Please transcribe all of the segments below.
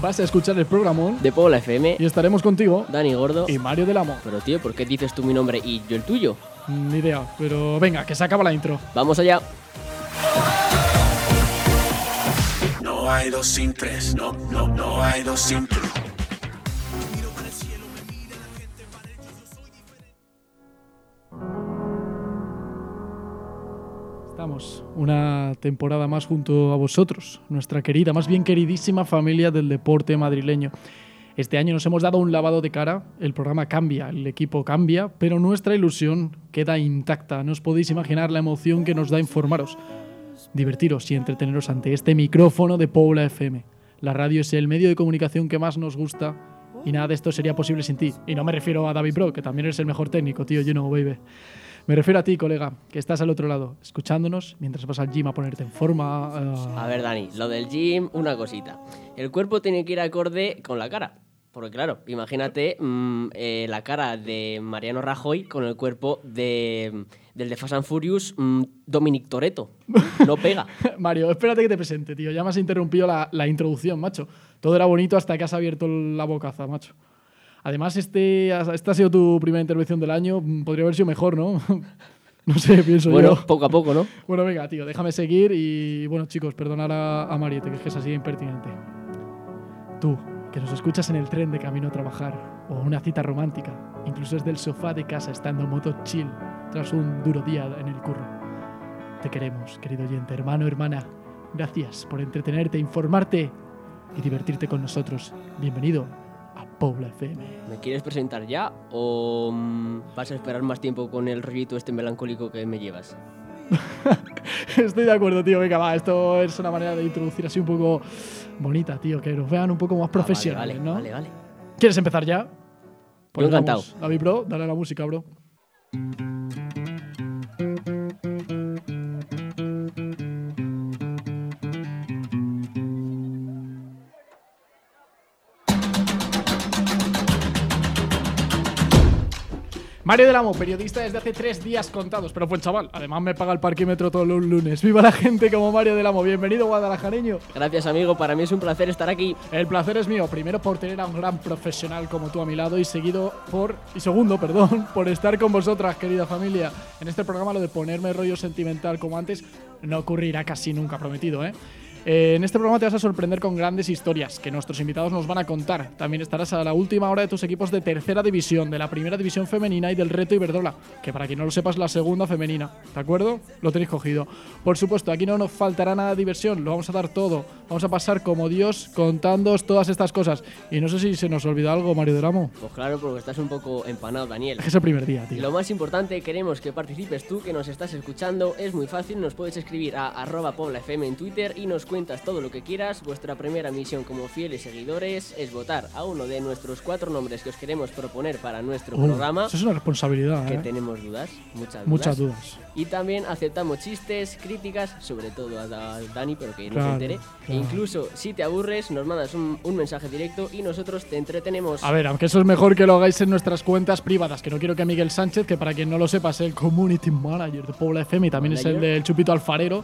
Vas a escuchar el programón De Pobla FM, y estaremos contigo Dani Gordo. y Mario del Amo. Pero tío, ¿por qué dices tú mi nombre y yo el tuyo? Ni idea, pero venga, que se acaba la intro. Vamos allá. No hay dos sin tres, no, no, no hay dos sin tres. Estamos una temporada más junto a vosotros, nuestra querida, más bien queridísima familia del deporte madrileño. Este año nos hemos dado un lavado de cara, el programa cambia, el equipo cambia, pero nuestra ilusión queda intacta. No os podéis imaginar la emoción que nos da informaros, divertiros y entreteneros ante este micrófono de Paula FM. La radio es el medio de comunicación que más nos gusta y nada de esto sería posible sin ti. Y no me refiero a David Pro, que también eres el mejor técnico, tío, you know, baby. Me refiero a ti, colega, que estás al otro lado, escuchándonos mientras vas al gym a ponerte en forma. eh, A ver, Dani, lo del gym, una cosita. El cuerpo tiene que ir acorde con la cara. Porque claro, imagínate mm, eh, la cara de Mariano Rajoy con el cuerpo de, del de Fast and Furious, mm, Dominic Toretto. No pega. Mario, espérate que te presente, tío. Ya me has interrumpido la, la introducción, macho. Todo era bonito hasta que has abierto la bocaza, macho. Además, este, esta ha sido tu primera intervención del año. Mm, Podría haber sido mejor, ¿no? no sé, pienso Bueno, yo. poco a poco, ¿no? Bueno, venga, tío, déjame seguir y bueno, chicos, perdonar a, a Mariette, que es que es así de impertinente. Tú, que nos escuchas en el tren de camino a trabajar o una cita romántica, incluso desde el sofá de casa estando en moto chill tras un duro día en el curro. Te queremos, querido oyente, hermano, hermana. Gracias por entretenerte, informarte y divertirte con nosotros. Bienvenido a Pobla FM. ¿Me quieres presentar ya o mm, vas a esperar más tiempo con el rollito este melancólico que me llevas? Estoy de acuerdo, tío. Venga, va, esto es una manera de introducir así un poco bonita, tío, que nos vean un poco más profesionales, Ah, vale, ¿no? Vale, vale. ¿Quieres empezar ya? Yo encantado. David, bro, dale a la música, bro. Mario del Amo, periodista desde hace tres días contados, pero buen chaval. Además me paga el parquímetro todos los lunes. ¡Viva la gente como Mario del Amo! Bienvenido, guadalajareño. Gracias, amigo. Para mí es un placer estar aquí. El placer es mío, primero por tener a un gran profesional como tú a mi lado y seguido por y segundo, perdón, por estar con vosotras, querida familia. En este programa lo de ponerme rollo sentimental como antes no ocurrirá casi nunca, prometido, ¿eh? Eh, en este programa te vas a sorprender con grandes historias que nuestros invitados nos van a contar. También estarás a la última hora de tus equipos de tercera división, de la primera división femenina y del reto Iberdrola, que para quien no lo sepa es la segunda femenina. ¿De acuerdo? Lo tenéis cogido. Por supuesto, aquí no nos faltará nada de diversión, lo vamos a dar todo. Vamos a pasar como Dios contándoos todas estas cosas. Y no sé si se nos olvida algo, Mario del Amo. Pues claro, porque estás un poco empanado, Daniel. Es el primer día, tío. lo más importante, queremos que participes tú que nos estás escuchando. Es muy fácil, nos puedes escribir a arroba poblafm en Twitter y nos cuentas todo lo que quieras. Vuestra primera misión como fieles seguidores es votar a uno de nuestros cuatro nombres que os queremos proponer para nuestro programa. Eso es una responsabilidad, Que ¿eh? tenemos dudas, muchas dudas. Muchas dudas. Y también aceptamos chistes, críticas, sobre todo a Da- Dani, pero que no se entere. E incluso si te aburres, nos mandas un, un mensaje directo y nosotros te entretenemos. A ver, aunque eso es mejor que lo hagáis en nuestras cuentas privadas, que no quiero que Miguel Sánchez, que para quien no lo sepa es el Community Manager de Pobla FM y también es el del Chupito Alfarero,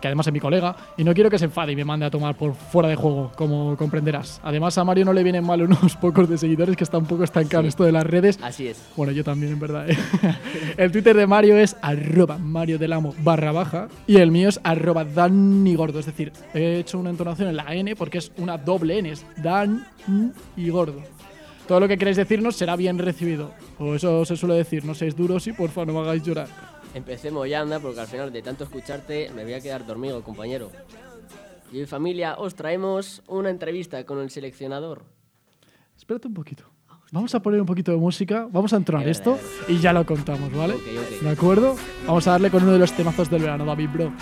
que además es mi colega, y no quiero que se enfade y me mande a tomar por fuera de juego, como comprenderás. Además a Mario no le vienen mal unos pocos de seguidores, que está un poco estancado Sí. esto de las redes. Así es. Bueno, yo también, en verdad. ¿eh? el Twitter de Mario es arroba Mario del Amo barra baja y el mío es arroba Dani Gordo. Es decir, he hecho una entonación en la N porque es una doble N, es Dan y Gordo. Todo lo que queréis decirnos será bien recibido. O eso se suele decir, no seáis duros y porfa no me hagáis llorar. Empecemos ya, anda, porque al final de tanto escucharte me voy a quedar dormido, compañero. Y hoy, familia, os traemos una entrevista con el seleccionador. Espérate un poquito. Vamos a poner un poquito de música, vamos a entonar Es esto y ya lo contamos, ¿vale? Ok, ok. ¿De acuerdo? Vamos a darle con uno de los temazos del verano, David Bro.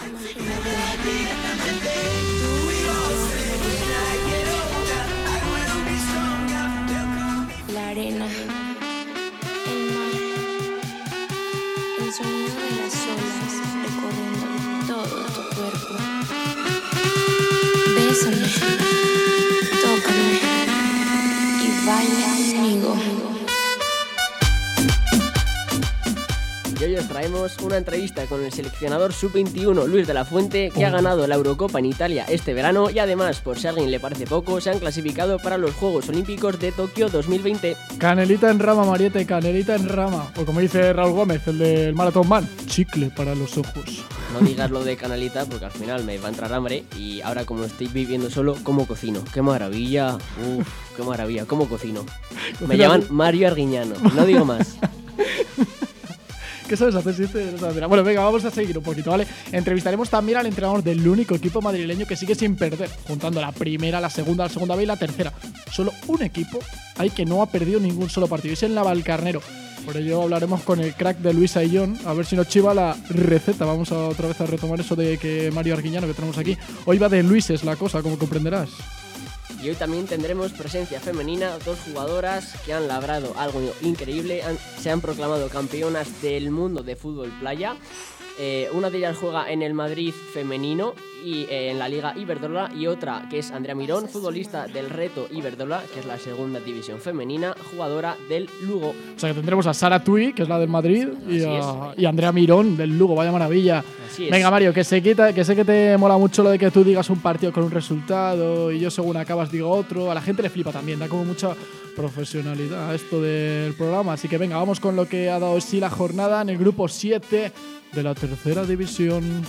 Traemos una entrevista con el seleccionador sub-21 Luis de la Fuente, que ha ganado la Eurocopa en Italia este verano y además, por si a alguien le parece poco, se han clasificado para los Juegos Olímpicos de Tokio 2020. Canelita en rama, Mariette, canelita en rama. O como dice Raúl Gómez, el del Marathon Man, chicle para los ojos. No digas lo de canalita porque al final me va a entrar hambre y ahora como estoy viviendo solo, ¿cómo cocino? ¡Qué maravilla! Uf, qué maravilla, ¿cómo cocino? Me llaman Mario Arguiñano, no digo más. ¿Qué sabes hacer si este sabes hacer? Bueno, venga, vamos a seguir un poquito, ¿vale? Entrevistaremos también al entrenador del único equipo madrileño que sigue sin perder, juntando la primera, la segunda, la segunda B y la tercera. Solo un equipo hay que no ha perdido ningún solo partido, es el Navalcarnero. Por ello hablaremos con el crack de Luis Aillón, a ver si nos chiva la receta. Vamos a otra vez a retomar eso de que Mario Arguiñano que tenemos aquí. Hoy va de Luises la cosa, como comprenderás. Y hoy también tendremos presencia femenina, dos jugadoras que han labrado algo increíble, se han proclamado campeonas del mundo de fútbol playa. Eh, una de ellas juega en el Madrid femenino y eh, en la Liga Iberdrola y otra que es Andrea Mirón, futbolista del Reto Iberdrola, que es la segunda división femenina, jugadora del Lugo. O sea que tendremos a Sara Tui, que es la del Madrid, y, a, y Andrea Mirón del Lugo, vaya maravilla. Venga, Mario, que se quita, que sé que te mola mucho lo de que tú digas un partido con un resultado y yo según acabas digo otro. A la gente le flipa también, da como mucha profesionalidad a esto del programa. Así que venga, vamos con lo que ha dado sí la jornada en el grupo 7 de la tercera división.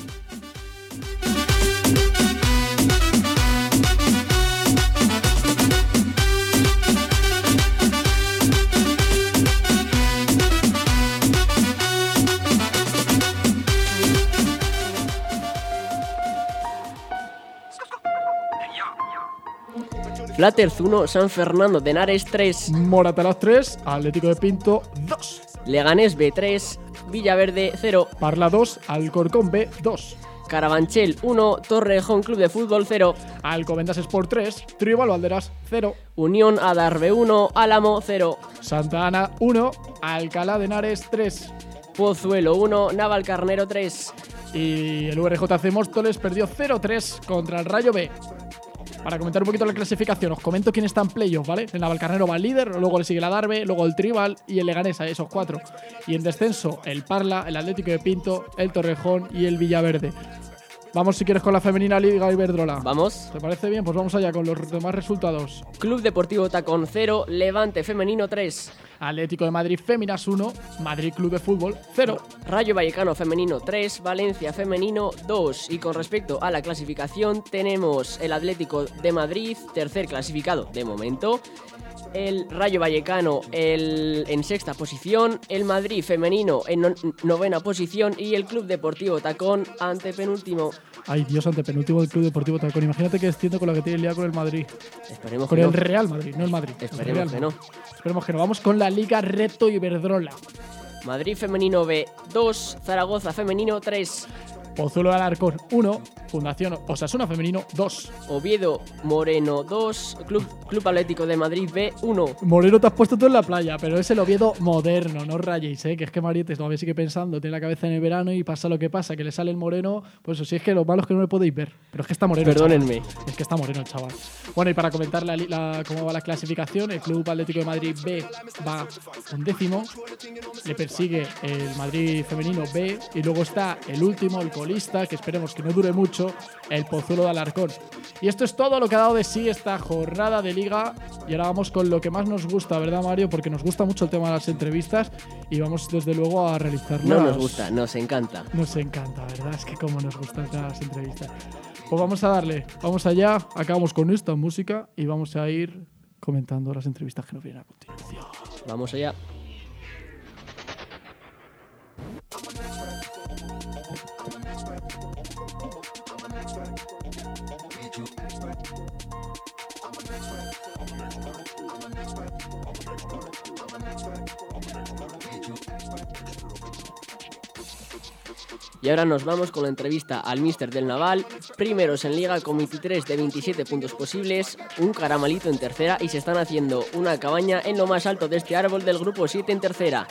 Flatters 1, San Fernando de Henares 3, Moratalas 3, Atlético de Pinto 2. Leganés B3, Villaverde 0, Parla 2, Alcorcón B 2. Carabanchel 1, Torrejón Club de Fútbol 0, Alcobendas Sport 3, Tribal Valderas 0. Unión Adarve 1, Álamo 0, Santa Ana 1, Alcalá de Henares 3. Pozuelo 1, Navalcarnero 3. Y el VRJC Móstoles perdió 0-3 contra el Rayo B. Para comentar un poquito la clasificación, os comento quién está en playoff, ¿vale? El Navalcarnero va líder, luego le sigue la Darbe, luego el Tribal y el Leganesa, esos cuatro. Y en descenso, el Parla, el Atlético de Pinto, el Torrejón y el Villaverde. Vamos, si quieres, con la femenina Liga Iberdrola. Vamos. ¿Te parece bien? Pues vamos allá con los demás resultados. Club Deportivo Tacón 0, Levante Femenino 3, Atlético de Madrid Féminas 1, Madrid Club de Fútbol 0. Rayo Vallecano Femenino 3, Valencia Femenino 2. Y con respecto a la clasificación, tenemos el Atlético de Madrid, tercer clasificado de momento. El Rayo Vallecano el, en sexta posición, el Madrid femenino en no- novena posición y el Club Deportivo Tacón ante penúltimo. Ay, Dios, ante penúltimo del Club Deportivo Tacón. Imagínate que desciende con la que tiene liado con el Madrid. Esperemos Con que el no. Real Madrid, no el Madrid. el Esperemos que no. Esperemos que no. Vamos con la Liga Reto Iberdrola. Madrid femenino B 2, Zaragoza femenino 3, Pozuelo de Alarcón 1, Fundación Osasuna Femenino 2. Oviedo Moreno 2, Club, Club Atlético de Madrid B 1. Moreno te has puesto tú en la playa, pero es el Oviedo moderno, no rayéis, ¿eh? que es que Marietes todavía sigue pensando, tiene la cabeza en el verano y pasa lo que pasa, que le sale el moreno, pues eso sí es que lo malo es que no le podéis ver, pero es que está moreno. el chaval. Perdónenme. Es que está moreno el chaval. Bueno, y para comentar la- cómo va la clasificación, el Club Atlético de Madrid B va un décimo, le persigue el Madrid Femenino B y luego está el último, el colista, que esperemos que no dure mucho, el Pozuelo de Alarcón. Y esto es todo lo que ha dado de sí esta jornada de liga. Y ahora vamos con lo que más nos gusta, ¿verdad, Mario? Porque nos gusta mucho el tema de las entrevistas y vamos desde luego a realizarlas. No nos gusta, nos encanta. Nos encanta, ¿verdad? Es que como nos gustan las entrevistas. Pues vamos a darle, vamos allá, acabamos con esta música y vamos a ir comentando las entrevistas que nos vienen a continuación. Vamos allá. Y ahora nos vamos con la entrevista al míster del Naval, primeros en liga con 23 de 27 puntos posibles, un caramalito en tercera y se están haciendo una cabaña en lo más alto de este árbol del grupo 7 en tercera.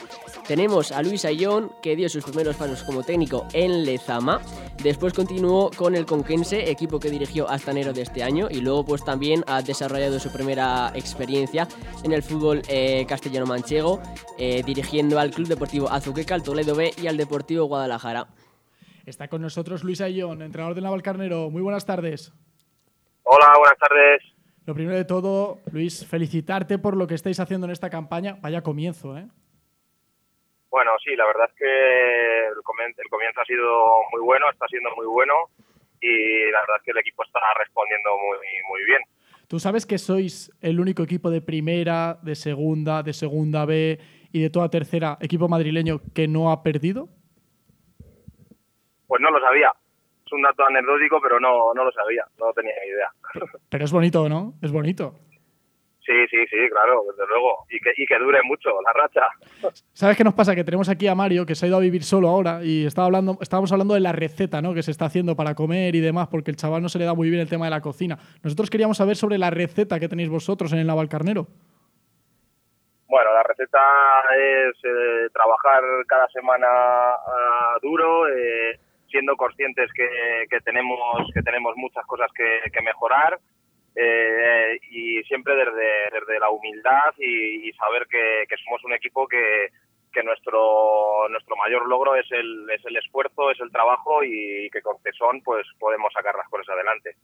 Tenemos a Luis Ayón, que dio sus primeros pasos como técnico en Lezama, después continuó con el Conquense, equipo que dirigió hasta enero de este año, y luego pues también ha desarrollado su primera experiencia en el fútbol eh, castellano-manchego, eh, dirigiendo al Club Deportivo Azuqueca, al Toledo B y al Deportivo Guadalajara. Está con nosotros Luis Ayón, entrenador del Navalcarnero. Muy buenas tardes. Hola, buenas tardes. Lo primero de todo, Luis, felicitarte por lo que estáis haciendo en esta campaña. Vaya comienzo, ¿eh? Bueno, sí, la verdad es que el comienzo, el comienzo ha sido muy bueno, está siendo muy bueno y la verdad es que el equipo está respondiendo muy, muy bien. ¿Tú sabes que sois el único equipo de primera, de segunda, de segunda B y de toda tercera equipo madrileño que no ha perdido? Pues no lo sabía. Es un dato anecdótico, pero no, no lo sabía, no tenía ni idea. Pero es bonito, ¿no? Es bonito. Sí, sí, sí, claro, desde luego. Y que, y que dure mucho la racha. ¿Sabes qué nos pasa? Que tenemos aquí a Mario, que se ha ido a vivir solo ahora, y estaba hablando, estábamos hablando de la receta ¿no? que se está haciendo para comer y demás, porque el chaval no se le da muy bien el tema de la cocina. Nosotros queríamos saber sobre la receta que tenéis vosotros en el Navalcarnero. Bueno, la receta es eh, trabajar cada semana ah, duro, eh, siendo conscientes que, que tenemos que tenemos muchas cosas que, mejorar eh, y siempre desde, desde la humildad y, saber que, que somos un equipo que, que nuestro nuestro mayor logro es el, es el esfuerzo, es el trabajo y que con tesón pues podemos sacar las cosas adelante.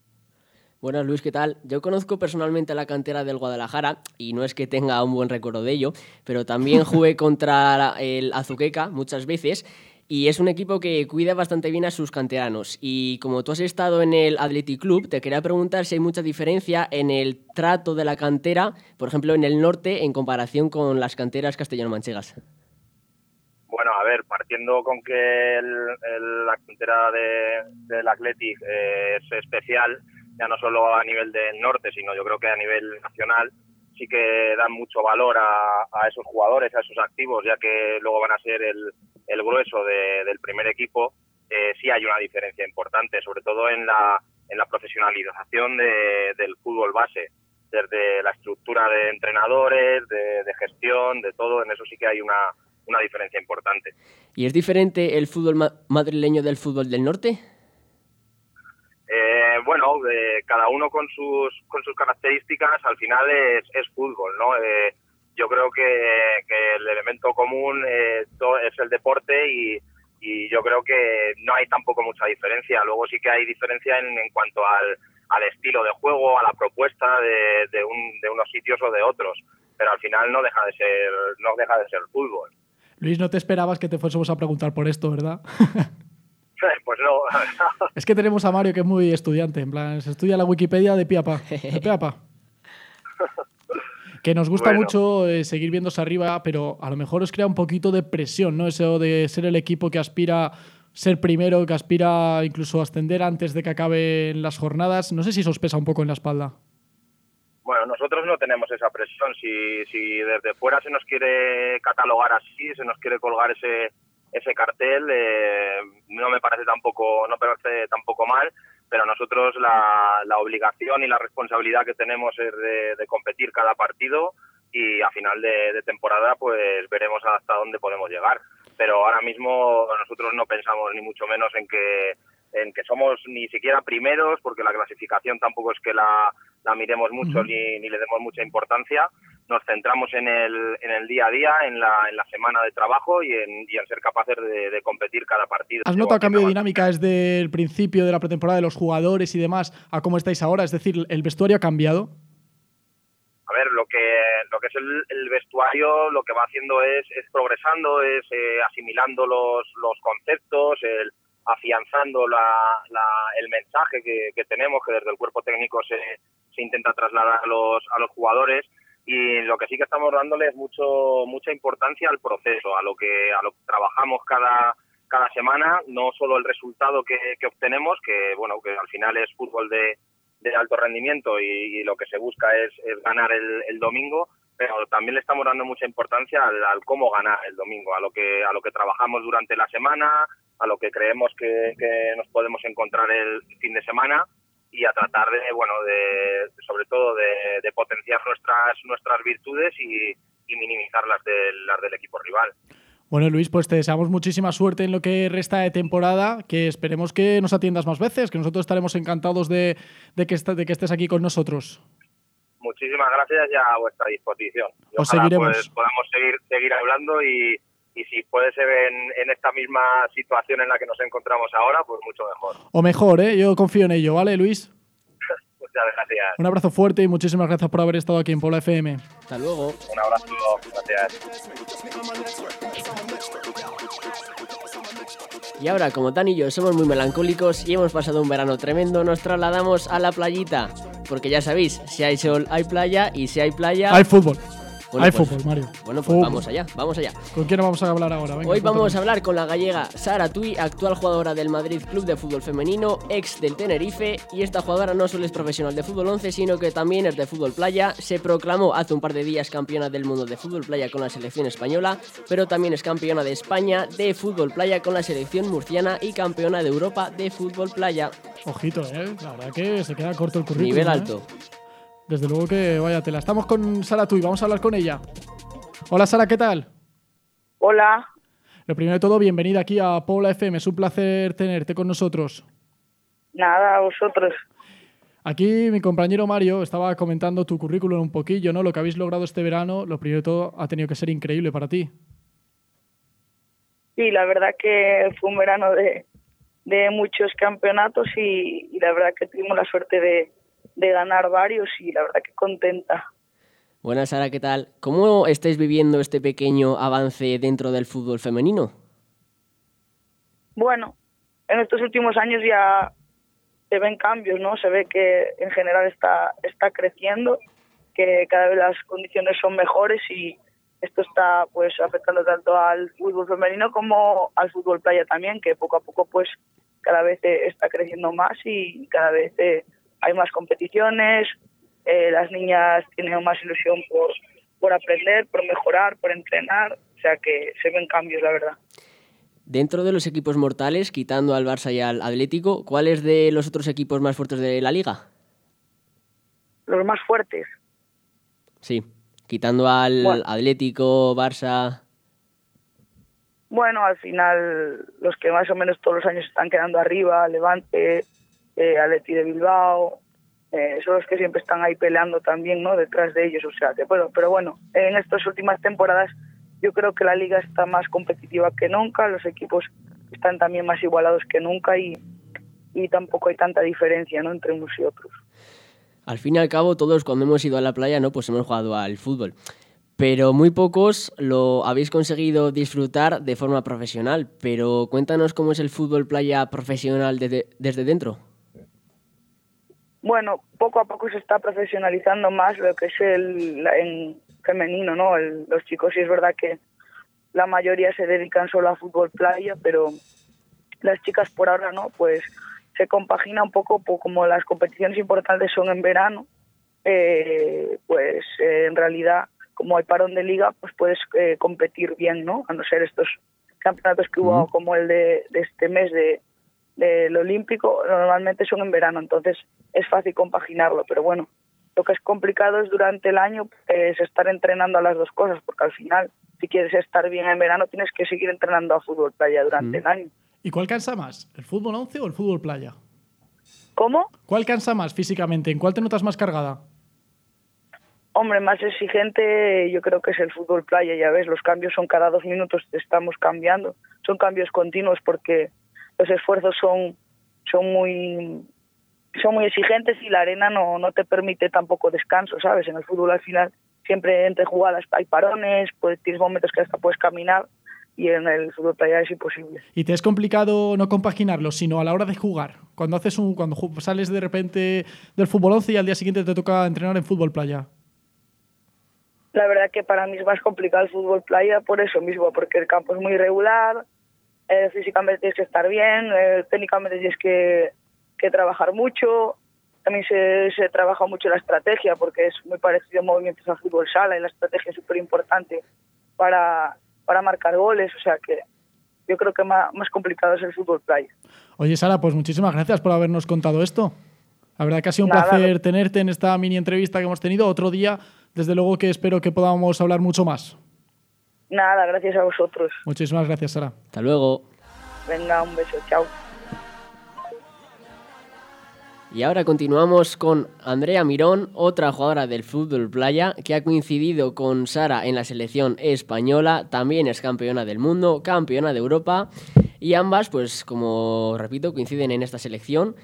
Buenas Luis, ¿qué tal? Yo conozco personalmente la cantera del Guadalajara y no es que tenga un buen recuerdo de ello, pero también jugué contra el Azuqueca muchas veces y es un equipo que cuida bastante bien a sus canteranos. Y como tú has estado en el Athletic Club, te quería preguntar si hay mucha diferencia en el trato de la cantera, por ejemplo, en el norte, en comparación con las canteras castellano-manchegas. Bueno, a ver, partiendo con que el, la cantera de, del Athletic eh, es especial, ya no solo a nivel del norte, sino yo creo que a nivel nacional, sí que dan mucho valor a esos jugadores, a esos activos, ya que luego van a ser el, el grueso de- del primer equipo. Eh, sí hay una diferencia importante, sobre todo en la, en la profesionalización de- del fútbol base, desde la estructura de entrenadores, de, de gestión, de todo, en eso sí que hay una, una diferencia importante. ¿Y es diferente el fútbol ma- madrileño del fútbol del norte? Eh, bueno, eh, cada uno con sus con sus características, al final es, es fútbol, ¿no? Eh, yo creo que, que el elemento común to- es el deporte y, y yo creo que no hay tampoco mucha diferencia. Luego sí que hay diferencia en, en cuanto al, al estilo de juego, a la propuesta de, de, un- de unos sitios o de otros, pero al final no deja de ser no deja de ser fútbol. Luis, no te esperabas que te fuésemos a preguntar por esto, ¿verdad? Pues no, es que tenemos a Mario que es muy estudiante, en plan, se estudia la Wikipedia de pie a pa. De pe a pa. Que nos gusta Bueno. mucho eh, seguir viéndose arriba, pero a lo mejor os crea un poquito de presión, ¿no? Eso de ser el equipo que aspira ser primero, que aspira incluso a ascender antes de que acaben las jornadas. No sé si eso os pesa un poco en la espalda. Bueno, nosotros no tenemos esa presión. Si, si desde fuera se nos quiere catalogar así, se nos quiere colgar ese ese cartel, eh, no me parece tampoco no me parece tampoco mal, pero nosotros la, la obligación y la responsabilidad que tenemos es de, competir cada partido y a final de, de temporada pues veremos hasta dónde podemos llegar. Pero ahora mismo nosotros no pensamos ni mucho menos en que en que somos ni siquiera primeros, porque la clasificación tampoco es que la, la miremos mucho Ujú. ni, ni le demos mucha importancia. Nos centramos en el, en el día a día, en la, en la semana de trabajo y en, y en ser capaces de, de competir cada partido. ¿Has notado cambio de dinámica desde el principio de la pretemporada de los jugadores y demás a cómo estáis ahora? Es decir, ¿el vestuario ha cambiado? A ver, lo que, lo que es el, el vestuario, lo que va haciendo es, es progresando, es eh, asimilando los, los conceptos, el, afianzando la, la- el mensaje que, que tenemos, que desde el cuerpo técnico se, se intenta trasladar a los, a los jugadores. Y lo que sí que estamos dándole es mucho, mucha importancia al proceso, a lo que, a lo que trabajamos cada, cada semana, no solo el resultado que, que obtenemos, que bueno, que al final es fútbol de, de alto rendimiento y, lo que se busca es, ganar el, el domingo, pero también le estamos dando mucha importancia al, al cómo ganar el domingo, a lo que a lo que trabajamos durante la semana, a lo que creemos que, que nos podemos encontrar el fin de semana y a tratar de, bueno, de, sobre todo de, de potenciar nuestras nuestras virtudes y, y minimizar las del, las del equipo rival. Bueno, Luis, pues te deseamos muchísima suerte en lo que resta de temporada, que esperemos que nos atiendas más veces, que nosotros estaremos encantados de, de que, est- de que estés aquí con nosotros. Muchísimas gracias y a vuestra disposición. Y Os ojalá, seguiremos. pues, podamos seguir seguir hablando y, y si puede ser en, en esta misma situación en la que nos encontramos ahora, pues mucho mejor. O mejor, ¿eh? yo confío en ello, ¿vale, Luis? Muchas gracias. Un abrazo fuerte y muchísimas gracias por haber estado aquí en Pola FM. Hasta luego. Un abrazo. Gracias. Y ahora, como Tan y yo somos muy melancólicos y hemos pasado un verano tremendo, nos trasladamos a la playita. Porque ya sabéis, si hay sol hay playa y si hay playa... Hay fútbol. Bueno, Hay pues- fútbol, Mario. Bueno, pues Fútbol. vamos allá, vamos allá. ¿Con quién vamos a hablar ahora? Venga, Hoy vamos a hablar con la gallega Sara Tui, actual jugadora del Madrid Club de Fútbol Femenino, ex del Tenerife, y esta jugadora no solo es profesional de fútbol 11, sino que también es de fútbol playa. Se proclamó hace un par de días campeona del mundo de fútbol playa con la selección española, pero también es campeona de España de fútbol playa con la selección murciana y campeona de Europa de fútbol playa. Ojito, ¿eh? La verdad que se queda corto el currículum. Nivel ¿eh? Desde luego que vaya tela. Estamos con Sara Tuy, vamos a hablar con ella. Hola Sara, ¿qué tal? Hola, Lo primero de todo, bienvenida aquí a Pola FM. Es un placer tenerte con nosotros. nada, a vosotros. Aquí mi compañero Mario estaba comentando tu currículum un poquillo, ¿no? Lo que habéis logrado este verano, lo primero de todo, ha tenido que ser increíble para ti. Sí, la verdad que fue un verano de, de muchos campeonatos y, y la verdad que tuvimos la suerte de, de ganar varios y la verdad que contenta. Buenas Sara, ¿qué tal? ¿Cómo estáis viviendo este pequeño avance dentro del fútbol femenino? Bueno, en estos últimos años ya se ven cambios, ¿no? Se ve que en general está, está creciendo, que cada vez las condiciones son mejores y esto está pues afectando tanto al fútbol femenino como al fútbol playa también, que poco a poco pues cada vez eh, está creciendo más y cada vez eh, hay más competiciones, eh, las niñas tienen más ilusión por, por aprender, por mejorar, por entrenar, o sea que se ven cambios, la verdad. Dentro de los equipos mortales, quitando al Barça y al Atlético, ¿cuál es de los otros equipos más fuertes de la liga? Los más fuertes. Sí, quitando al Bueno. Atlético, Barça. Bueno, al final los que más o menos todos los años están quedando arriba, Levante, eh, Atleti de Bilbao, eh, son los que siempre están ahí peleando también, ¿no? Detrás de ellos, o sea, que bueno, pero bueno, en estas últimas temporadas yo creo que la liga está más competitiva que nunca, los equipos están también más igualados que nunca y, y tampoco hay tanta diferencia, ¿no? Entre unos y otros. Al fin y al cabo, todos cuando hemos ido a la playa, ¿no? Pues hemos jugado al fútbol. Pero muy pocos lo habéis conseguido disfrutar de forma profesional. Pero cuéntanos cómo es el fútbol playa profesional desde, desde dentro. Bueno, poco a poco se está profesionalizando más lo que es el en femenino, ¿no? El- los chicos sí es verdad que la mayoría se dedican solo a fútbol playa, pero las chicas por ahora no, pues se compagina un poco po- como las competiciones importantes son en verano, eh, pues eh, en realidad como hay parón de liga, pues puedes eh, competir bien, ¿no? A no ser estos campeonatos que hubo como el de, de este mes de del olímpico, normalmente son en verano, entonces es fácil compaginarlo, pero bueno, lo que es complicado es durante el año es estar entrenando a las dos cosas, porque al final, si quieres estar bien en verano, tienes que seguir entrenando a fútbol playa durante Mm. el año. ¿Y cuál cansa más? ¿El fútbol 11 o el fútbol playa? ¿Cómo? ¿Cuál cansa más físicamente? ¿En cuál te notas más cargada? Hombre, más exigente yo creo que es el fútbol playa, ya ves, los cambios son cada dos minutos, estamos cambiando, son cambios continuos porque los esfuerzos son, son muy son muy exigentes y la arena no, no te permite tampoco descanso, ¿sabes? En el fútbol al final siempre entre jugadas hay parones, pues tienes momentos que hasta puedes caminar y en el fútbol playa es imposible. ¿Y te es complicado no compaginarlo, sino a la hora de jugar? Cuando haces un, cuando sales de repente del fútbol 11 y al día siguiente te toca entrenar en fútbol playa. La verdad que para mí es más complicado el fútbol playa por eso mismo, porque el campo es muy irregular, eh, físicamente tienes que estar bien, eh, técnicamente tienes que, que trabajar mucho también se, se trabaja mucho la estrategia porque es muy parecido a movimientos al fútbol sala y la estrategia es súper importante para, para marcar goles, o sea que yo creo que más, más complicado es el fútbol playa. Oye, Sara, pues muchísimas gracias por habernos contado esto. La verdad que ha sido un Nada, placer tenerte en esta mini entrevista que hemos tenido. Otro día, desde luego que espero que podamos hablar mucho más. Nada, gracias a vosotros. Muchísimas gracias, Sara. Hasta luego. Venga, un beso, chao. Y ahora continuamos con Andrea Mirón, otra jugadora del fútbol playa que ha coincidido con Sara en la selección española, también es campeona del mundo, campeona de Europa y ambas, pues como repito, coinciden en esta selección.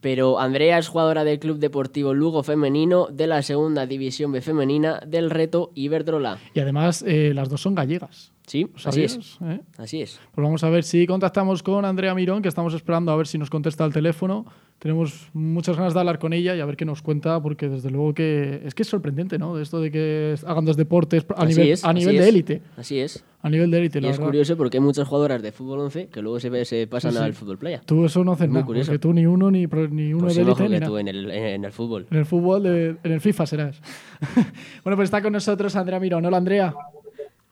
Pero Andrea es jugadora del Club Deportivo Lugo Femenino de la Segunda División B Femenina del Reto Iberdrola. Y además, eh, las dos son gallegas. Sí, ¿Lo así es. ¿Eh? Así es. Pues vamos a ver si contactamos con Andrea Mirón, que estamos esperando a ver si nos contesta al teléfono. Tenemos muchas ganas de hablar con ella y a ver qué nos cuenta, porque desde luego que es que es sorprendente, ¿no? De esto de que hagan dos deportes a Así nivel, es, a nivel de es. élite. Así es. A nivel de élite, Y la es verdad. curioso porque hay muchas jugadoras de fútbol 11 que luego se, se pasan Sí, sí. al fútbol playa. Tú eso no haces Muy nada, curioso. porque tú ni uno ni, ni uno Pues de élite ni que tú en el, en el fútbol. En el fútbol, de- en el FIFA serás. bueno, pues está con nosotros Andrea Mirón. Hola, Andrea.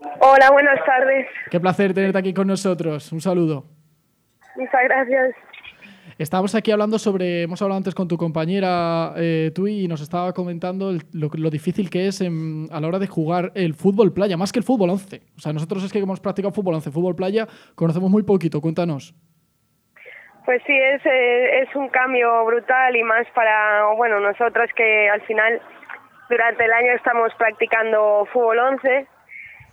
Hola, buenas tardes. Qué placer tenerte aquí con nosotros. Un saludo. Muchas gracias. Estábamos aquí hablando sobre, hemos hablado antes con tu compañera eh, Tui y nos estaba comentando el- lo, lo difícil que es en- a la hora de jugar el fútbol playa, más que el fútbol 11. O sea, nosotros es que hemos practicado fútbol 11, fútbol playa, conocemos muy poquito. Cuéntanos. Pues sí, es, eh, es un cambio brutal y más para, bueno, nosotras que al final durante el año estamos practicando fútbol 11.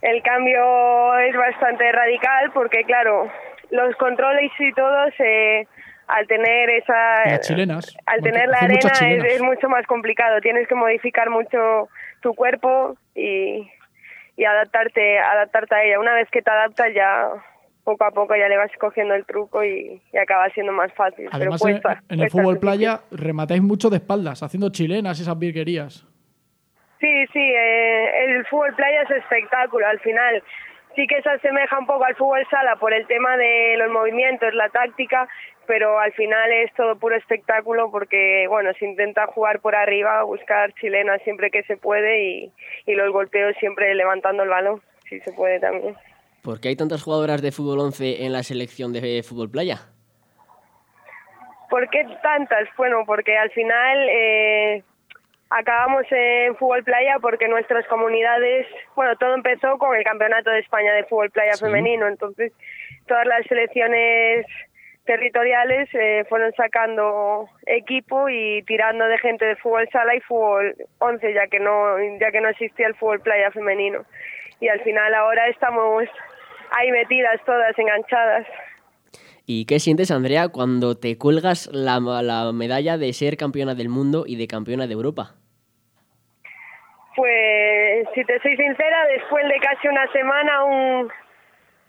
El cambio es bastante radical porque, claro, los controles y todo se, al tener esa... Las chilenas. Al tener la arena es, mucho más complicado. Tienes que modificar mucho tu cuerpo y, y adaptarte, adaptarte a ella. Una vez que te adaptas ya poco a poco ya le vas cogiendo el truco y, y acaba siendo más fácil. Además, Pero en, el fútbol playa rematáis mucho de espaldas, haciendo chilenas esas virguerías. Sí, sí, eh, el fútbol playa es espectáculo al final. Sí que se asemeja un poco al fútbol sala por el tema de los movimientos, la táctica, pero al final es todo puro espectáculo porque, bueno, se intenta jugar por arriba, buscar chilenas siempre que se puede y, y los golpeos siempre levantando el balón, si se puede también. ¿Por qué hay tantas jugadoras de fútbol 11 en la selección de fútbol playa? ¿Por qué tantas? Bueno, porque al final eh, acabamos en fútbol playa porque nuestras comunidades, bueno, todo empezó con el Campeonato de España de Fútbol Playa Sí. Femenino, entonces todas las selecciones territoriales eh, fueron sacando equipo y tirando de gente de fútbol sala y fútbol 11 ya que no ya que no existía el fútbol playa femenino. Y al final ahora estamos ahí metidas todas enganchadas ¿Y qué sientes, Andrea, cuando te cuelgas la, la medalla de ser campeona del mundo y de campeona de Europa? Pues, si te soy sincera, después de casi una semana aún,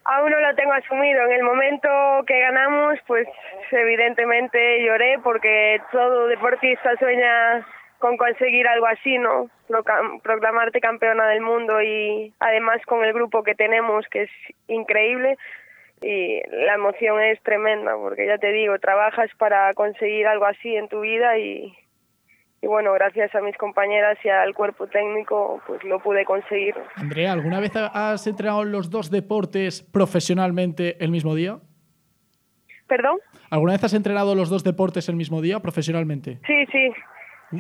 aún no lo tengo asumido. En el momento que ganamos, pues evidentemente lloré porque todo deportista sueña con conseguir algo así, ¿no? Proclamarte campeona del mundo y además con el grupo que tenemos, que es increíble. Y la emoción es tremenda porque ya te digo, trabajas para conseguir algo así en tu vida y, y bueno, gracias a mis compañeras y al cuerpo técnico, pues lo pude conseguir. Andrea, ¿alguna vez has entrenado los dos deportes profesionalmente el mismo día? ¿Perdón? ¿Alguna vez has entrenado los dos deportes el mismo día profesionalmente? Sí, sí.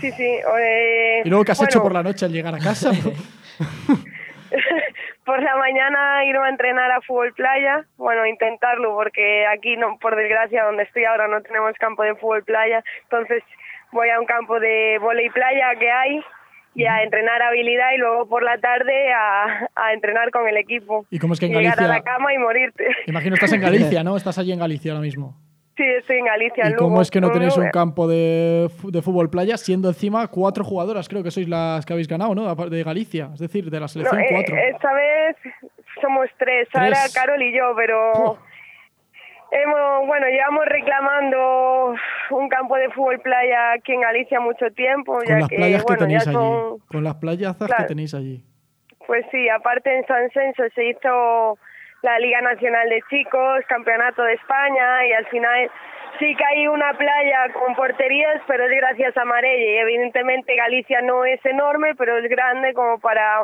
Sí, sí. eh, ¿Y luego qué has bueno, hecho por la noche al llegar a casa? por la mañana irme a entrenar a fútbol playa, bueno, intentarlo porque aquí no, por desgracia donde estoy ahora no tenemos campo de fútbol playa, entonces voy a un campo de volei playa que hay y a entrenar habilidad y luego por la tarde a, a entrenar con el equipo. ¿Y cómo es que en Llegar a Galicia- la cama y morirte. Imagino estás en Galicia, ¿no? Estás allí en Galicia ahora mismo. Sí, estoy en Galicia. ¿Y en cómo Lugo. es que no tenéis un Lugo, campo de, de fútbol playa siendo encima cuatro jugadoras? Creo que sois las que habéis ganado, ¿no? De Galicia, es decir, de la No, selección eh, cuatro. esta vez somos tres, Sara, Tres. Carol y yo, pero hemos, bueno, llevamos reclamando un campo de fútbol playa aquí en Galicia mucho tiempo, Con ya las que, playas que bueno, tenéis son, allí. Con las playazas que tenéis allí. pues sí, aparte en San Censo se hizo la Liga Nacional de Chicos, Campeonato de España y al final sí que hay una playa con porterías, pero es gracias a Marelle. Y evidentemente Galicia no es enorme, pero es grande como para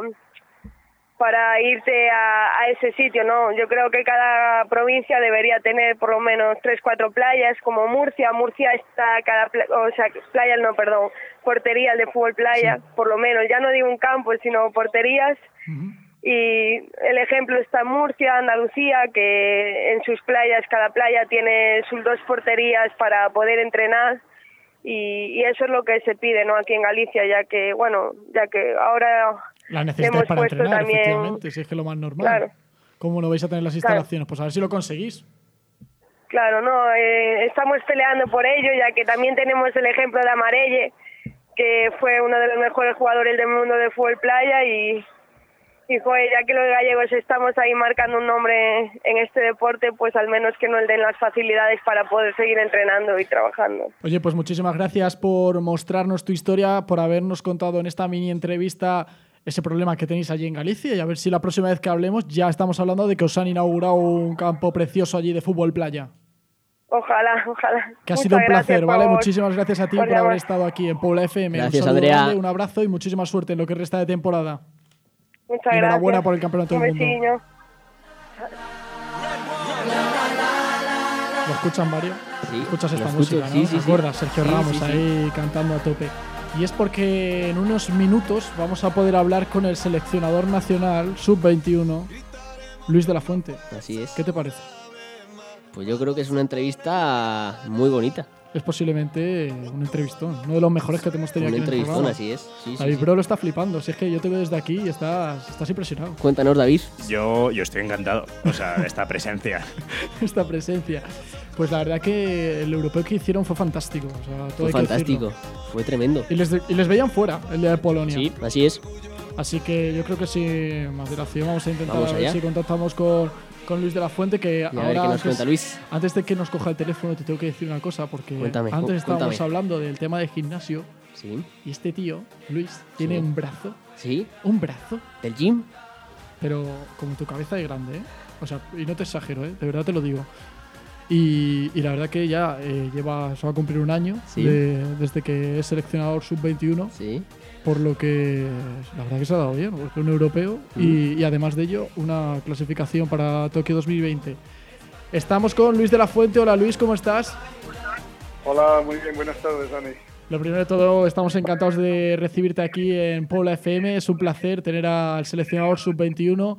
para irte a, a, ese sitio, ¿no? Yo creo que cada provincia debería tener por lo menos tres, cuatro playas, como Murcia. Murcia está cada, o sea, playa no, perdón, porterías de fútbol playa, sí. por lo menos. Ya no digo un campo, sino porterías. Uh -huh. Y el ejemplo está en Murcia, Andalucía, que en sus playas, cada playa tiene sus dos porterías para poder entrenar. Y, y eso es lo que se pide, ¿no? Aquí en Galicia, ya que, bueno, ya que ahora la necesitáis para entrenar, también... efectivamente, si es que lo más normal. Claro. ¿Cómo no vais a tener las instalaciones? Claro. Pues a ver si lo conseguís. Claro, no, eh, estamos peleando por ello, ya que también tenemos el ejemplo de Amarelle, que fue uno de los mejores jugadores del mundo de fútbol playa y, y joder, ya que los gallegos estamos ahí marcando un nombre en este deporte, pues al menos que nos den las facilidades para poder seguir entrenando y trabajando. Oye, pues muchísimas gracias por mostrarnos tu historia, por habernos contado en esta mini entrevista ese problema que tenéis allí en Galicia y a ver si la próxima vez que hablemos ya estamos hablando de que os han inaugurado un campo precioso allí de fútbol playa. Ojalá, ojalá. Que ha sido un placer, ¿vale? Por, muchísimas gracias a ti por, por haber estado aquí en Puebla FM. Gracias, un Andrea. Grande, un abrazo y muchísima suerte en lo que resta de temporada. Muchas enhorabuena gracias. por el campeonato del mundo. ¿Lo escuchan, Mario? Sí, ¿Escuchas esta música? ¿no? sí. Sergio Sí, Ramos sí, sí. ahí cantando a tope. Y es porque en unos minutos vamos a poder hablar con el seleccionador nacional sub-21, Luis de la Fuente. Así es. ¿Qué te parece? Pues yo creo que es una entrevista muy bonita. Es posiblemente un entrevistón, uno de los mejores que te hemos tenido Un aquí en el entrevistón, así es. Sí, David sí. Bro lo está flipando. Si es que yo te veo desde aquí y estás, estás impresionado. Cuéntanos, David. Yo, yo estoy encantado, o sea, de esta presencia. esta presencia. Pues la verdad que el europeo que hicieron fue fantástico. O sea, todo Fue hay que fantástico. decirlo. Fue tremendo. Y les, y les veían fuera el día de Polonia. Sí, así es. Así que yo creo que sin más dilación vamos a intentar Vamos a ver allá. si contactamos con, con Luis de la Fuente, que Y a ver ahora qué nos antes, cuenta Luis. antes de que nos coja el teléfono te tengo que decir una cosa, porque Cuéntame, antes estábamos cuéntame. hablando del tema del gimnasio Sí. y este tío, Luis, tiene Sí. un brazo, Sí. un brazo, ¿Del gym? pero como tu cabeza de grande, ¿eh? O sea, y no te exagero, ¿eh? De verdad te lo digo. Y, y la verdad que ya eh, lleva, se va a cumplir un año Sí. de- desde que es seleccionador sub-21 Sí. Por lo que la verdad que se ha dado bien, porque un europeo y, y además de ello una clasificación para Tokio 2020. Estamos con Luis de la Fuente. Hola Luis, ¿cómo estás? Hola, muy bien, buenas tardes, Dani. Lo primero de todo, estamos encantados de recibirte aquí en Puebla FM. Es un placer tener al seleccionador sub-21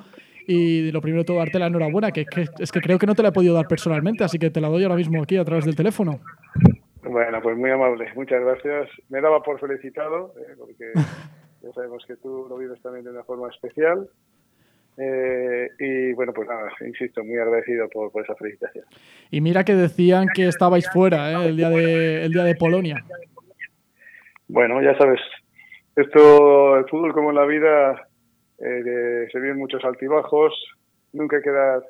y lo primero de todo, darte la enhorabuena, que, que- es que creo que no te la he podido dar personalmente, así que te la doy ahora mismo aquí a través del teléfono. Bueno, pues muy amable, muchas gracias. Me daba por felicitado, eh, porque ya sabemos que tú lo vives también de una forma especial. Eh, y bueno, pues nada, insisto, muy agradecido por, por esa felicitación. Y mira que decían que estabais fuera ¿eh? el, día de, el día de Polonia. Bueno, ya sabes, esto, el fútbol como en la vida, eh, de- se viven muchos altibajos, nunca hay que dar,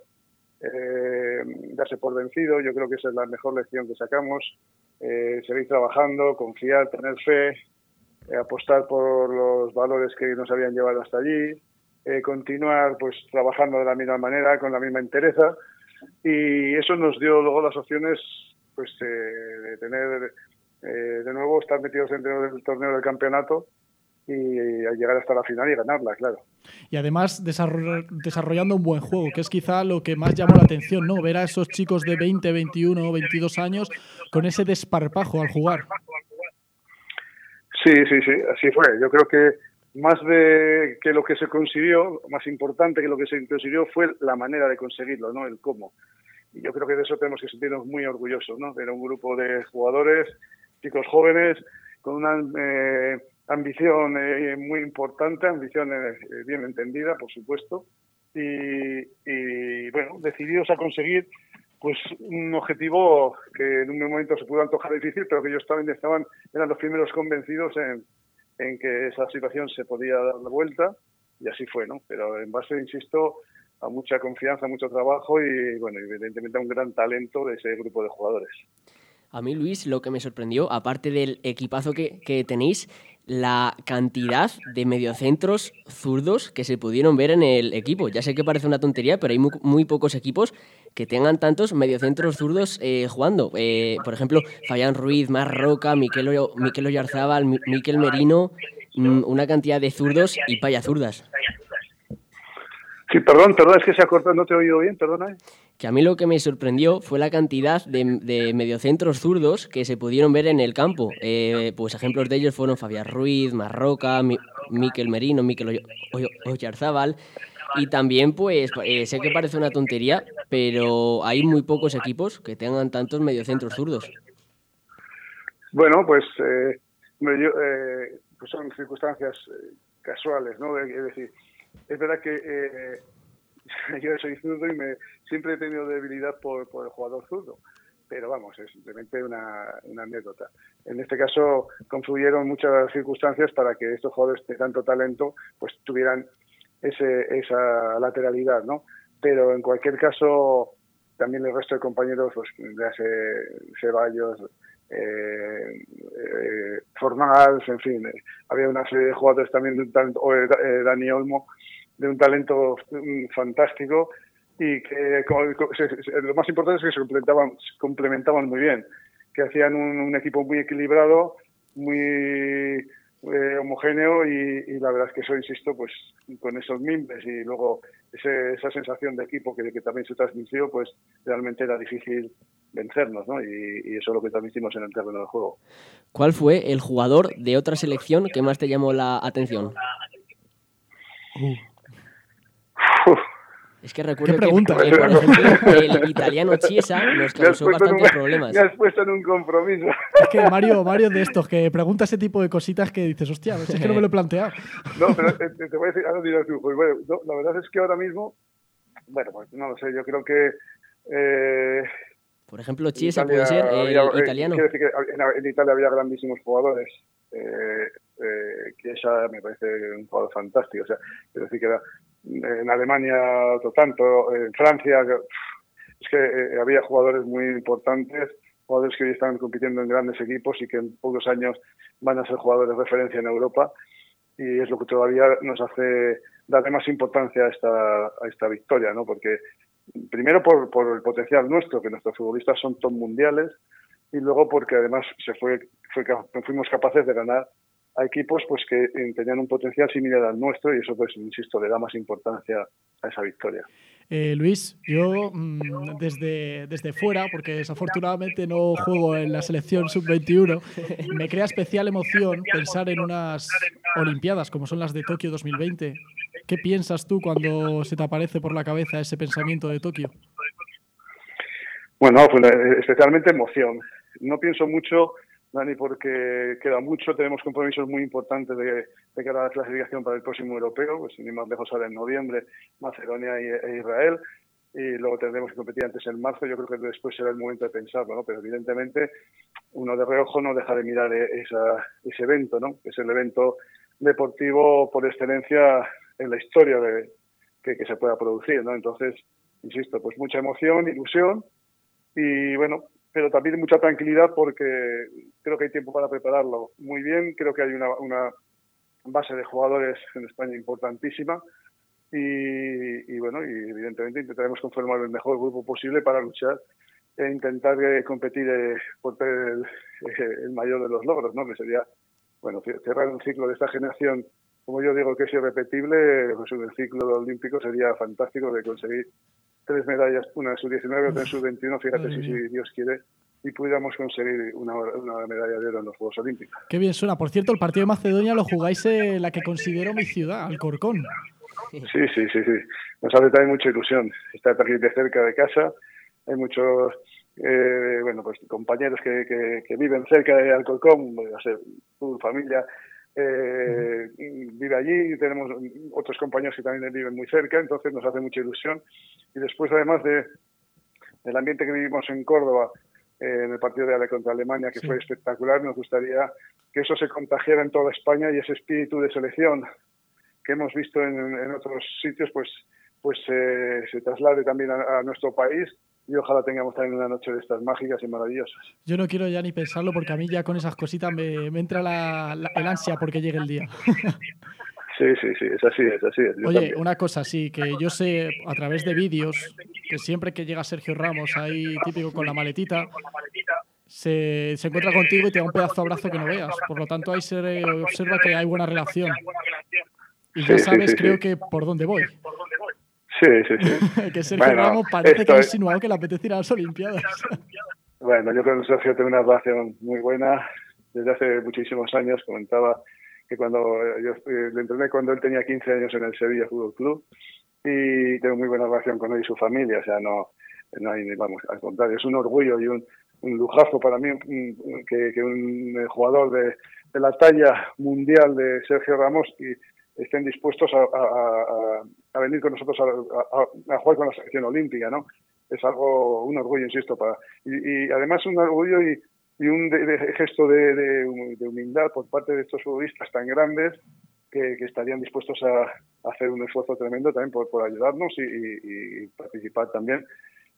eh, darse por vencido, yo creo que esa es la mejor lección que sacamos, eh, seguir trabajando, confiar, tener fe, eh, apostar por los valores que nos habían llevado hasta allí, eh, continuar pues trabajando de la misma manera, con la misma entereza, y eso nos dio luego las opciones pues de tener de nuevo estar metidos dentro del torneo del campeonato y, a llegar hasta la final y ganarla, claro. Y además desarroll- desarrollando un buen juego, que es quizá lo que más llamó la atención, ¿no? Ver a esos chicos de 20, 21, 22 años con ese desparpajo al jugar. Sí, sí, sí, así fue. Yo creo que más de que lo que se consiguió, más importante que lo que se consiguió fue la manera de conseguirlo, ¿no? El cómo. Y yo creo que de eso tenemos que sentirnos muy orgullosos, ¿no? Era un grupo de jugadores, chicos jóvenes, con una eh, ambición eh, muy importante, ambición eh, bien entendida, por supuesto, y, y, bueno, decididos a conseguir pues un objetivo que en un momento se pudo antojar difícil, pero que ellos también estaban, eran los primeros convencidos en, en que esa situación se podía dar la vuelta, y así fue, ¿no? Pero en base, insisto, a mucha confianza, mucho trabajo y, bueno, evidentemente a un gran talento de ese grupo de jugadores. A mí, Luis, lo que me sorprendió, aparte del equipazo que, que tenéis, la cantidad de mediocentros zurdos que se pudieron ver en el equipo. Ya sé que parece una tontería, pero hay muy, muy pocos equipos que tengan tantos mediocentros zurdos eh, jugando. Eh, por ejemplo, Fabián Ruiz, Mar Roca, Miquel, Miquel Oyarzábal, Mi- Miquel Merino, mm, una cantidad de zurdos y paya zurdas. Sí, perdón, perdón, es que se ha cortado, no te he oído bien, perdona. ¿eh? Que a mí lo que me sorprendió fue la cantidad de, mediocentros zurdos que se pudieron ver en el campo. Eh, pues ejemplos de ellos fueron Fabián Ruiz, Marroca, Mi- Miquel Merino, Miquel Oy- Oy- Oyarzábal. Y también, pues, eh, sé que parece una tontería, pero hay muy pocos equipos que tengan tantos mediocentros zurdos. Bueno, pues, eh, pues son circunstancias casuales, ¿no? Es decir, es verdad que yo soy zurdo y me, siempre he tenido debilidad por, por el jugador zurdo, pero vamos, es simplemente una, una anécdota. En este caso, confluyeron muchas circunstancias para que estos jugadores de tanto talento pues tuvieran ese, esa lateralidad, ¿no? Pero en cualquier caso, también el resto de compañeros, pues, Ceballos, eh, eh, Fornals, en fin, eh, había una serie de jugadores también o, eh, Dani Olmo, de un talento mm, fantástico y que lo más importante es que se complementaban, se complementaban muy bien, que hacían un, un equipo muy equilibrado, muy eh, homogéneo y, y la verdad es que eso, insisto, pues con esos mimbres y luego ese- esa sensación de equipo que, que también se transmitió, pues realmente era difícil vencernos, ¿no? Y, y eso es lo que transmitimos en el terreno del juego. ¿Cuál fue el jugador de otra selección que más te llamó la atención? Es que recuerdo que, pregunta? eh, por ejemplo, el italiano Chiesa nos causó un- bastantes problemas. Me has puesto en un compromiso. Es que Mario, Mario es de estos que pregunta ese tipo de cositas que dices, hostia, es que no me lo he planteado. No, pero te, te voy a decir, ahora dirás tú, pues, bueno, no, la verdad es que ahora mismo, bueno, pues no lo sé, yo creo que... Eh, Por ejemplo, Chiesa Italia puede ser eh, había- eh, italiano. quiero decir que en, en Italia había grandísimos jugadores. Eh, eh, Chiesa me parece un jugador fantástico. O sea, quiero decir que era, en Alemania otro tanto, en Francia, es que eh, había jugadores muy importantes, jugadores que hoy están compitiendo en grandes equipos y que en pocos años van a ser jugadores de referencia en Europa. Y es lo que todavía nos hace darle más importancia a esta, a esta victoria, ¿no? Porque primero por, por el potencial nuestro, que nuestros futbolistas son top mundiales, y luego porque además se fue, fue fuimos capaces de ganar a equipos pues que tenían un potencial similar al nuestro y eso pues insisto le da más importancia a esa victoria. Eh, Luis, yo mm, desde, desde fuera, porque desafortunadamente no juego en la selección sub-21, me crea especial emoción pensar en unas Olimpiadas como son las de Tokio 2020. ¿Qué piensas tú cuando se te aparece por la cabeza ese pensamiento de Tokio? Bueno, pues eh, especialmente emoción. No pienso mucho, Dani, porque queda mucho, tenemos compromisos muy importantes de, de cara a la clasificación para el próximo europeo, pues ir más lejos ahora en noviembre, Macedonia y- e Israel, y luego tendremos que competir antes en marzo, yo creo que después será el momento de pensarlo, ¿no? Pero evidentemente uno de reojo no deja de mirar e- esa, ese evento, ¿no? Es el evento deportivo por excelencia en la historia de, que, que se pueda producir, ¿no? Entonces, insisto, pues mucha emoción, ilusión, y bueno, pero también mucha tranquilidad porque creo que hay tiempo para prepararlo muy bien, creo que hay una, una base de jugadores en España importantísima y, bueno, y evidentemente intentaremos conformar el mejor grupo posible para luchar e intentar eh, competir eh, por el, eh, el mayor de los logros, ¿no? Que sería, bueno, ce- cerrar un ciclo de esta generación, como yo digo que es irrepetible, pues el ciclo olímpico sería fantástico de conseguir tres medallas, una en sub-19, otra en sub-21, fíjate si, Dios quiere, y pudiéramos conseguir una, una medalla de oro en los Juegos Olímpicos. Qué bien suena. Por cierto, el partido de Macedonia lo jugáis en la que considero mi ciudad, Alcorcón. Sí, sí, sí, sí. Nos hace también mucha ilusión estar aquí de cerca de casa. Hay muchos, eh, bueno, pues compañeros que, que, que viven cerca de Alcorcón, no sé, tu familia eh, vive allí, tenemos otros compañeros que también viven muy cerca, entonces nos hace mucha ilusión. Y después, además de del ambiente que vivimos en Córdoba, eh, en el partido de Ale contra Alemania, que Sí. fue espectacular, nos gustaría que eso se contagiara en toda España y ese espíritu de selección que hemos visto en, en otros sitios, pues, pues eh, se traslade también a, a nuestro país y ojalá tengamos también una noche de estas mágicas y maravillosas. Yo no quiero ya ni pensarlo porque a mí ya con esas cositas me, me entra la, la- el ansia porque llegue el día. Sí, sí, sí, es así, es así. es. Oye, también. una cosa, sí, que yo sé a través de vídeos que siempre que llega Sergio Ramos ahí típico con la maletita, se, se encuentra contigo y te da un pedazo de abrazo que no veas. Por lo tanto, ahí se observa que hay buena relación. Y ya sabes, creo que por dónde voy. Sí, sí, sí. que Sergio Bueno, Ramos parece que esto ha insinuado que le apetece ir a las Olimpiadas. Bueno, yo con Sergio tengo una relación muy buena. Desde hace muchísimos años comentaba que cuando eh, yo eh, le entrené cuando él tenía 15 años en el Sevilla Fútbol Club y tengo muy buena relación con él y su familia. O sea, no, no hay, ni- vamos, al contrario, es un orgullo y un, un lujazo para mí que, que un eh, jugador de, de la talla mundial de Sergio Ramos y estén dispuestos a, a- a- venir con nosotros a, a- jugar con la selección olímpica, ¿no? Es algo, un orgullo, insisto, para y, y además un orgullo y, y un de- de gesto de, de hum- de humildad por parte de estos futbolistas tan grandes que, que estarían dispuestos a, a hacer un esfuerzo tremendo también por, por ayudarnos y, y- y participar también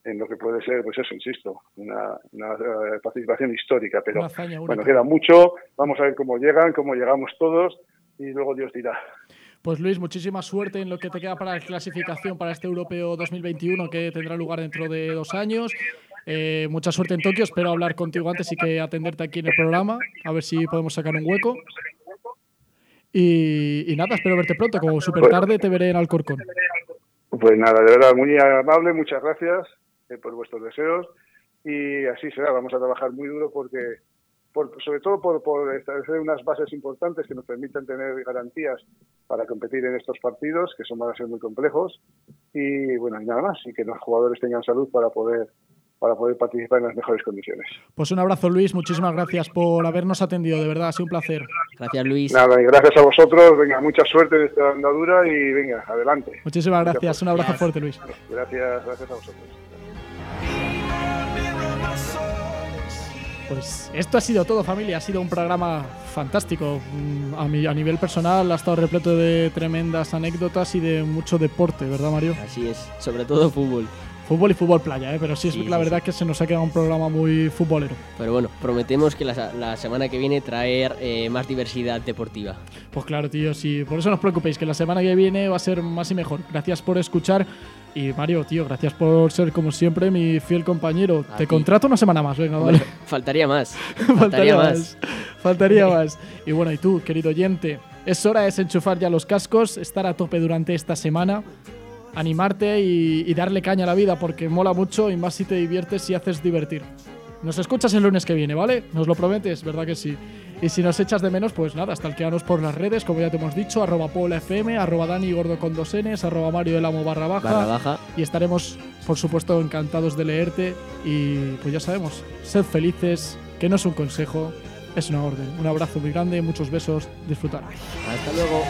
en lo que puede ser, pues eso, insisto, una, una, eh, participación histórica. Pero bueno, queda mucho, vamos a ver cómo llegan, cómo llegamos todos y luego Dios dirá. Pues Luis, muchísima suerte en lo que te queda para la clasificación para este Europeo 2021 que tendrá lugar dentro de dos años. Eh, mucha suerte en Tokio, espero hablar contigo antes y que atenderte aquí en el programa, a ver si podemos sacar un hueco. Y, y nada, espero verte pronto, como súper tarde te veré en Alcorcón. Pues nada, de verdad, muy amable, muchas gracias eh, por vuestros deseos y así será, vamos a trabajar muy duro porque, por, sobre todo por, por establecer unas bases importantes que nos permitan tener garantías para competir en estos partidos, que son van a ser muy complejos y bueno, y nada más, y que los jugadores tengan salud para poder para poder participar en las mejores condiciones. Pues un abrazo Luis, muchísimas gracias por habernos atendido, de verdad, ha sido un placer. Gracias, Luis. Nada, y gracias a vosotros, venga, mucha suerte en esta andadura y venga, adelante. Muchísimas gracias, un abrazo fuerte Luis. Gracias, gracias a vosotros. Pues esto ha sido todo, familia. Ha sido un programa fantástico. Mm, A, mi- a nivel personal ha estado repleto de tremendas anécdotas y de mucho deporte, ¿verdad, Mario? Así es, sobre todo fútbol. Fútbol y fútbol playa, ¿eh? pero sí, Sí, es la sí, verdad que se nos ha quedado un programa muy futbolero. Pero bueno, prometemos que la, la semana que viene traer eh, más diversidad deportiva. Pues claro, tío, sí. Por eso no os preocupéis, que la semana que viene va a ser más y mejor. Gracias por escuchar. Y Mario, tío, gracias por ser, como siempre, mi fiel compañero. A Te ti. contrato una semana más, venga, vale. Faltaría más. Faltaría más. Faltaría más. Y bueno, y tú, querido oyente, es hora de desenchufar ya los cascos, estar a tope durante esta semana, animarte y, y darle caña a la vida porque mola mucho y más si te diviertes y haces divertir. Nos escuchas el lunes que viene, ¿vale? ¿Nos lo prometes? ¿Verdad que sí? Y si nos echas de menos, pues nada, stalkeanos por las redes, como ya te hemos dicho, arroba FM, arroba Dani Gordo con dos Ns, arroba Mario del Amo barra baja. Barra baja. Y estaremos, por supuesto, encantados de leerte. Y pues ya sabemos, sed felices, que no es un consejo, es una orden. Un abrazo muy grande, muchos besos, disfrutar. Hasta luego.